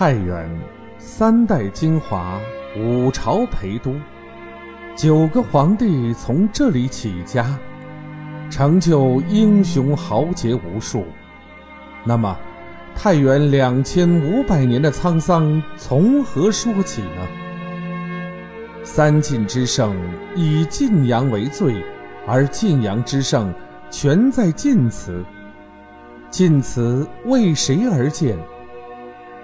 太原三代精华，五朝陪都，九个皇帝从这里起家，成就英雄豪杰无数。那么，太原两千五百年的沧桑从何说起呢？三晋之盛以晋阳为最，而晋阳之盛全在晋祠。晋祠为谁而建？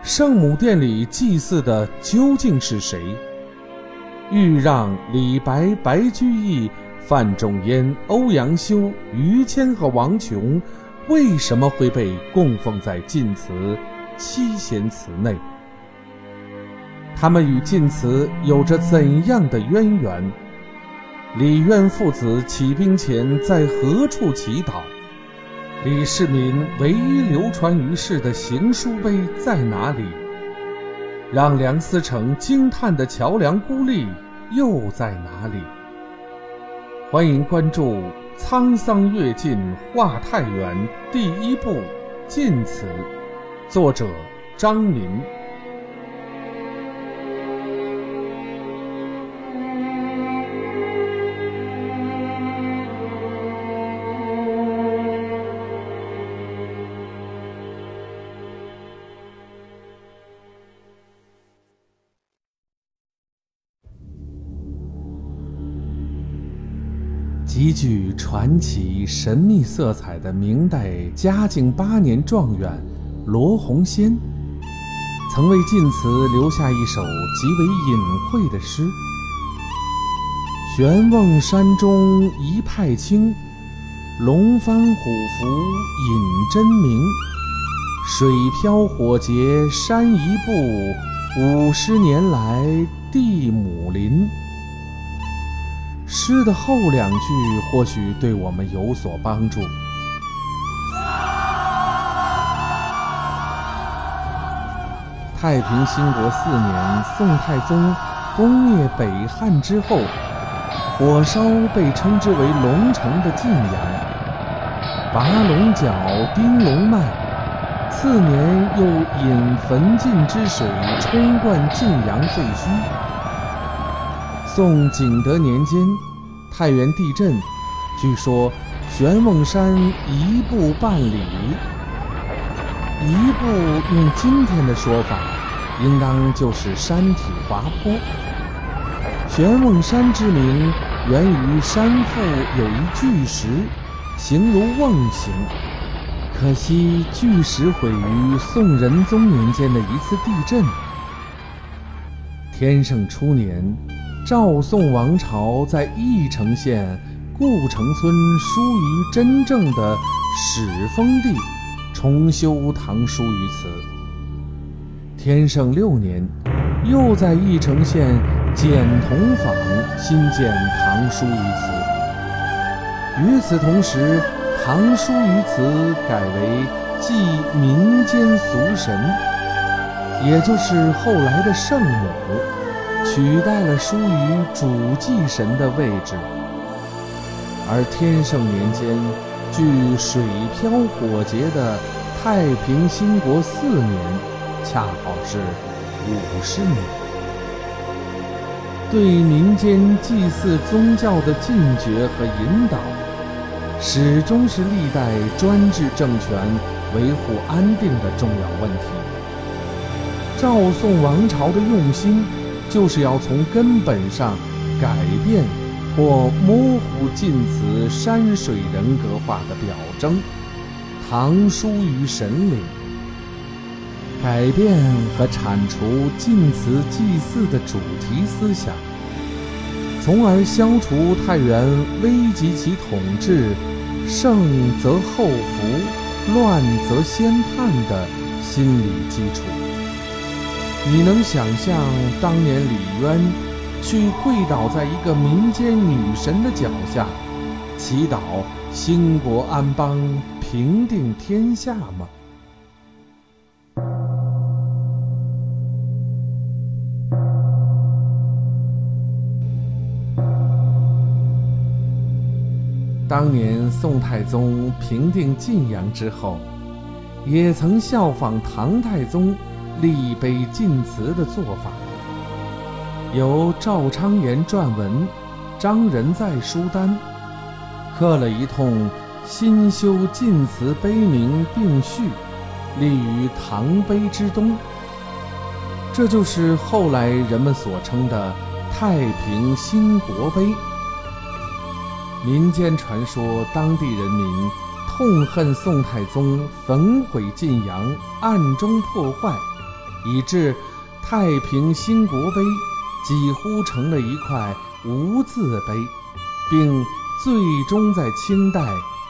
圣母殿里祭祀的究竟是谁？豫让、李白、白居易、范仲淹、欧阳修、于谦和王琼，为什么会被供奉在晋祠七贤祠内？他们与晋祠有着怎样的渊源？李渊父子起兵前在何处祈祷？李世民唯一流传于世的行书碑在哪里？让梁思成惊叹的桥梁孤立又在哪里？欢迎关注《沧桑跃进画太原》第一部《晋祠》，作者张民。极具传奇神秘色彩的明代嘉靖八年状元罗洪先，曾为晋祠留下一首极为隐晦的诗：“玄瓮山中一派清，龙翻虎伏引真名。水漂火劫山一步，五十年来地母林。”诗的后两句或许对我们有所帮助。太平兴国四年，宋太宗攻灭北汉之后，火烧被称之为龙城的晋阳，拔龙角，钉龙脉。次年又引焚晋之水冲灌晋阳废墟。宋景德年间，太原地震，据说玄瓮山一步半里。一步用今天的说法，应当就是山体滑坡。玄瓮山之名源于山腹有一巨石，形如瓮形。可惜巨石毁于宋仁宗年间的一次地震。天圣初年。赵宋王朝在翼城县故城村疏于真正的始封地，重修唐书于此。天圣六年，又在翼城县简同坊新建唐书于此。与此同时，唐书于此改为祭民间俗神，也就是后来的圣母。取代了疏于主祭神的位置，而天圣年间，距水漂火劫的太平兴国四年，恰好是五十年。对民间祭祀宗教的禁绝和引导，始终是历代专制政权维护安定的重要问题。赵宋王朝的用心。就是要从根本上改变或模糊晋祠山水人格化的表征，唐书于神灵，改变和铲除晋祠祭祀的主题思想，从而消除太原危及其统治、盛则后福、乱则先叛的心理基础。你能想象当年李渊去跪倒在一个民间女神的脚下，祈祷兴国安邦、平定天下吗？当年宋太宗平定晋阳之后，也曾效仿唐太宗。立碑晋祠的做法。由赵昌言撰文，张仁在书单，刻了一通新修晋祠碑铭并序，立于唐碑之东。这就是后来人们所称的太平兴国碑。民间传说，当地人民痛恨宋太宗焚毁晋阳，暗中破坏，以致太平兴国碑几乎成了一块无字碑，并最终在清代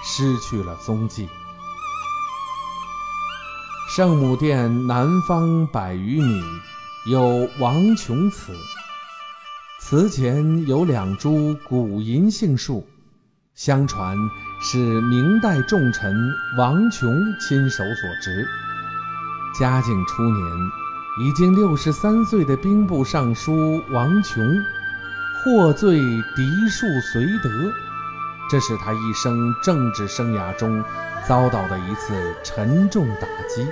失去了踪迹。圣母殿南方百余米。有王琼祠，祠前有两株古银杏树，相传是明代重臣王琼亲手所植。嘉靖初年，已经六十三岁的兵部尚书王琼获罪嫡庶绥德，这是他一生政治生涯中遭到的一次沉重打击。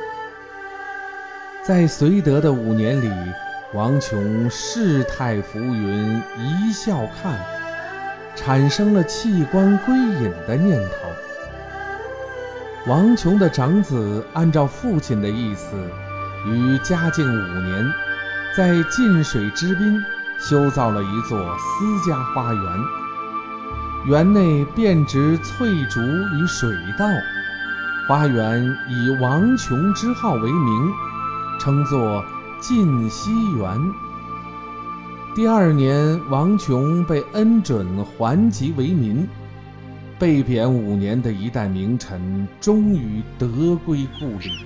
在绥德的五年里，王琼世态浮云，一笑看，产生了弃官归隐的念头。王琼的长子按照父亲的意思，于嘉靖五年，在晋水之滨修造了一座私家花园，园内遍植翠竹与水稻，花园以王琼之号为名。称作晋西园。第二年，王琼被恩准还籍为民。被贬五年的一代名臣终于得归故里。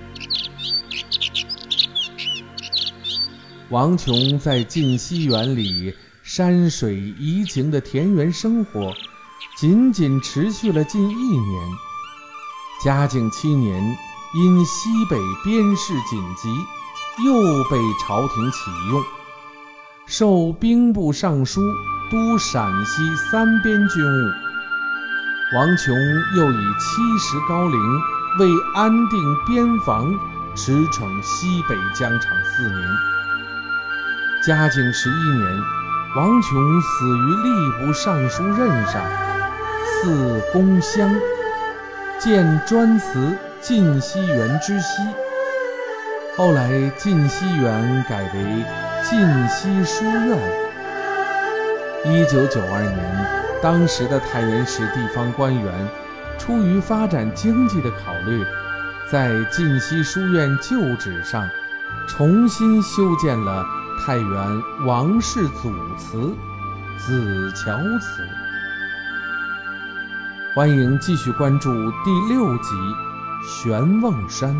王琼在晋西园里山水怡情的田园生活，仅仅持续了近一年。嘉靖七年，因西北边事紧急。又被朝廷启用，授兵部尚书，督陕西三边军务。王琼又以七十高龄，为安定边防，驰骋西北疆场四年。嘉靖十一年，王琼死于吏部尚书任上，祀宫乡，建专祠晋西园之西。后来晋西园改为晋西书院。一九九二年，当时的太原市地方官员出于发展经济的考虑，在晋西书院旧址上重新修建了太原王氏祖祠——子乔祠。欢迎继续关注第六集《玄瓮山》。